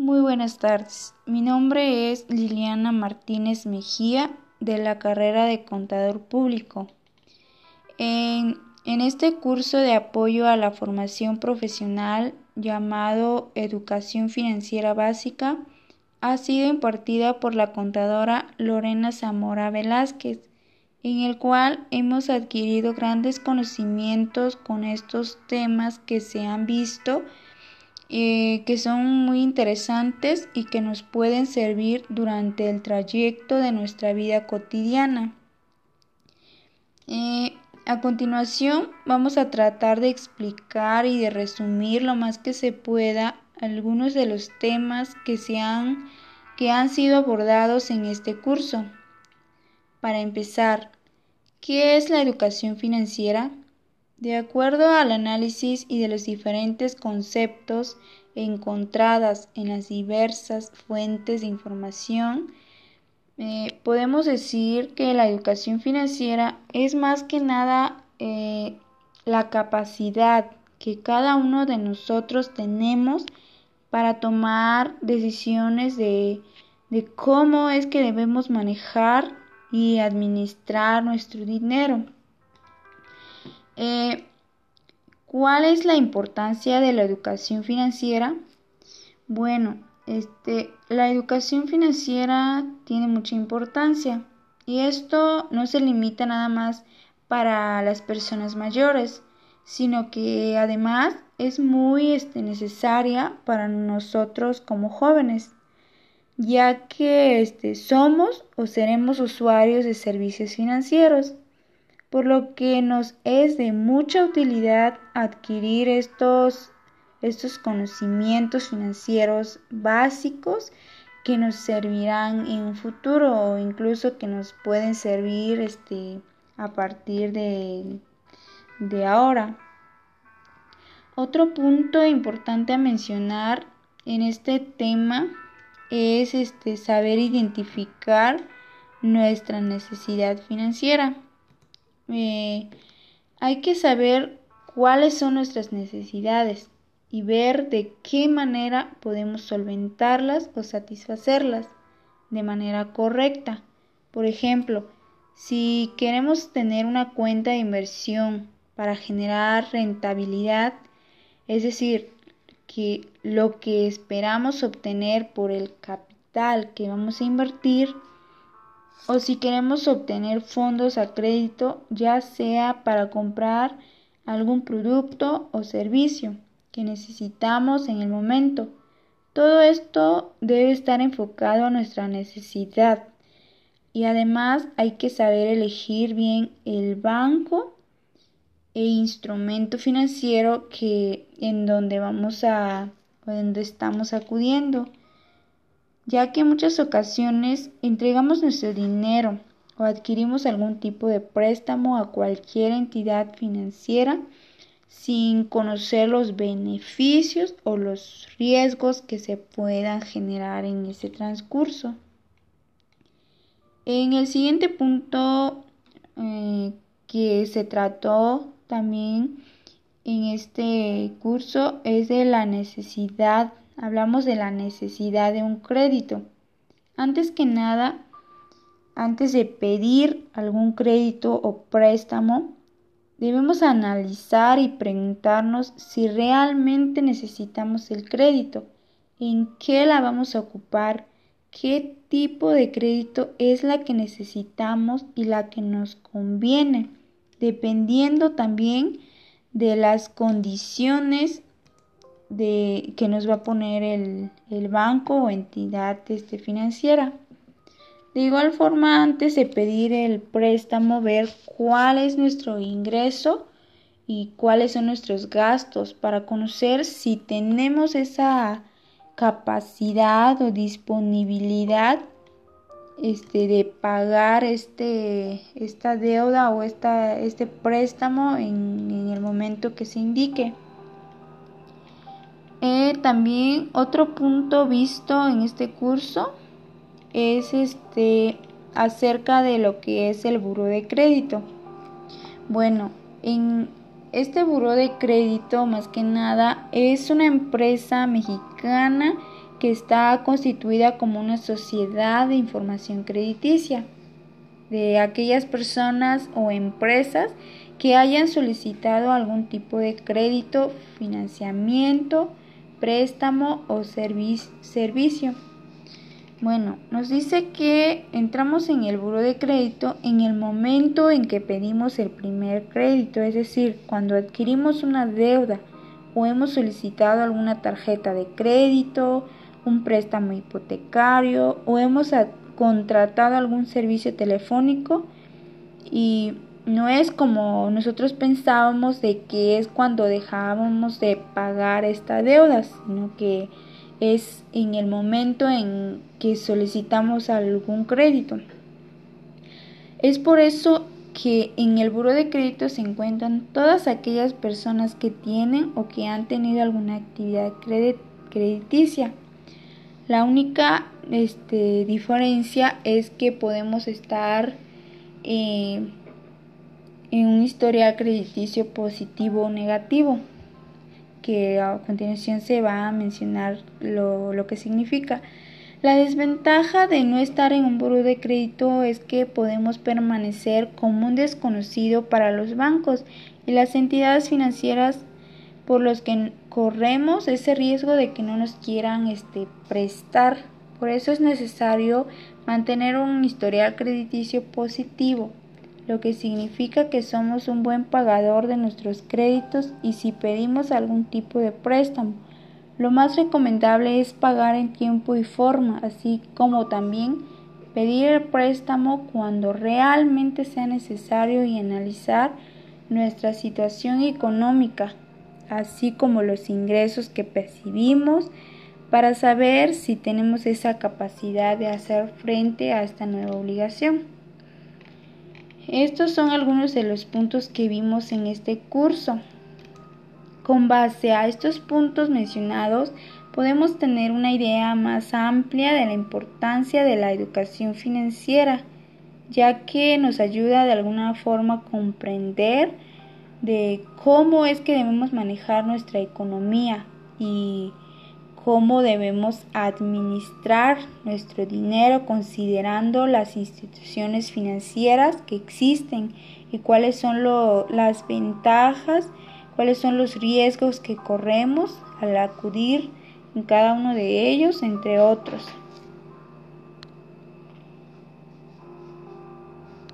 Muy buenas tardes. Mi nombre es Liliana Martínez Mejía de la carrera de Contador Público. En, este curso de apoyo a la formación profesional llamado Educación Financiera Básica ha sido impartida por la contadora Lorena Zamora Velázquez, en el cual hemos adquirido grandes conocimientos con estos temas que se han visto eh, que son muy interesantes y que nos pueden servir durante el trayecto de nuestra vida cotidiana. Eh, a continuación vamos a tratar de explicar y de resumir lo más que se pueda algunos de los temas que, se han, que han sido abordados en este curso. Para empezar, ¿qué es la educación financiera? De acuerdo al análisis y de los diferentes conceptos encontradas en las diversas fuentes de información, eh, podemos decir que la educación financiera es más que nada eh, la capacidad que cada uno de nosotros tenemos para tomar decisiones de, cómo es que debemos manejar y administrar nuestro dinero. Eh, ¿Cuál es la importancia de la educación financiera? Bueno, este, la educación financiera tiene mucha importancia y esto no se limita nada más para las personas mayores, sino que además es muy este, necesaria para nosotros como jóvenes, ya que este, somos o seremos usuarios de servicios financieros por lo que nos es de mucha utilidad adquirir estos, estos conocimientos financieros básicos que nos servirán en un futuro o incluso que nos pueden servir este, a partir de, de ahora. Otro punto importante a mencionar en este tema es este, saber identificar nuestra necesidad financiera. Eh, hay que saber cuáles son nuestras necesidades y ver de qué manera podemos solventarlas o satisfacerlas de manera correcta. Por ejemplo, si queremos tener una cuenta de inversión para generar rentabilidad, es decir, que lo que esperamos obtener por el capital que vamos a invertir o si queremos obtener fondos a crédito, ya sea para comprar algún producto o servicio que necesitamos en el momento. Todo esto debe estar enfocado a nuestra necesidad y además hay que saber elegir bien el banco e instrumento financiero que en donde vamos a donde estamos acudiendo ya que en muchas ocasiones entregamos nuestro dinero o adquirimos algún tipo de préstamo a cualquier entidad financiera sin conocer los beneficios o los riesgos que se puedan generar en ese transcurso. En el siguiente punto eh, que se trató también en este curso es de la necesidad hablamos de la necesidad de un crédito. Antes que nada, antes de pedir algún crédito o préstamo, debemos analizar y preguntarnos si realmente necesitamos el crédito, en qué la vamos a ocupar, qué tipo de crédito es la que necesitamos y la que nos conviene, dependiendo también de las condiciones de que nos va a poner el, banco o entidad este, financiera. De igual forma, antes de pedir el préstamo, ver cuál es nuestro ingreso y cuáles son nuestros gastos para conocer si tenemos esa capacidad o disponibilidad este, de pagar este, esta deuda o esta, este préstamo en, en el momento que se indique. Eh, también otro punto visto en este curso es este acerca de lo que es el buro de crédito. Bueno, en este buro de crédito más que nada es una empresa mexicana que está constituida como una sociedad de información crediticia de aquellas personas o empresas que hayan solicitado algún tipo de crédito, financiamiento, préstamo o servicio. Bueno, nos dice que entramos en el buro de crédito en el momento en que pedimos el primer crédito, es decir, cuando adquirimos una deuda o hemos solicitado alguna tarjeta de crédito, un préstamo hipotecario o hemos contratado algún servicio telefónico y no es como nosotros pensábamos de que es cuando dejábamos de pagar esta deuda, sino que es en el momento en que solicitamos algún crédito. Es por eso que en el buro de crédito se encuentran todas aquellas personas que tienen o que han tenido alguna actividad crediticia. La única este, diferencia es que podemos estar eh, en un historial crediticio positivo o negativo, que a continuación se va a mencionar lo, lo que significa. La desventaja de no estar en un buro de crédito es que podemos permanecer como un desconocido para los bancos y las entidades financieras por los que corremos ese riesgo de que no nos quieran este, prestar. Por eso es necesario mantener un historial crediticio positivo, lo que significa que somos un buen pagador de nuestros créditos y si pedimos algún tipo de préstamo. Lo más recomendable es pagar en tiempo y forma, así como también pedir el préstamo cuando realmente sea necesario y analizar nuestra situación económica así como los ingresos que percibimos, para saber si tenemos esa capacidad de hacer frente a esta nueva obligación. Estos son algunos de los puntos que vimos en este curso. Con base a estos puntos mencionados, podemos tener una idea más amplia de la importancia de la educación financiera, ya que nos ayuda de alguna forma a comprender de cómo es que debemos manejar nuestra economía y cómo debemos administrar nuestro dinero considerando las instituciones financieras que existen y cuáles son las ventajas, cuáles son los riesgos que corremos al acudir en cada uno de ellos, entre otros.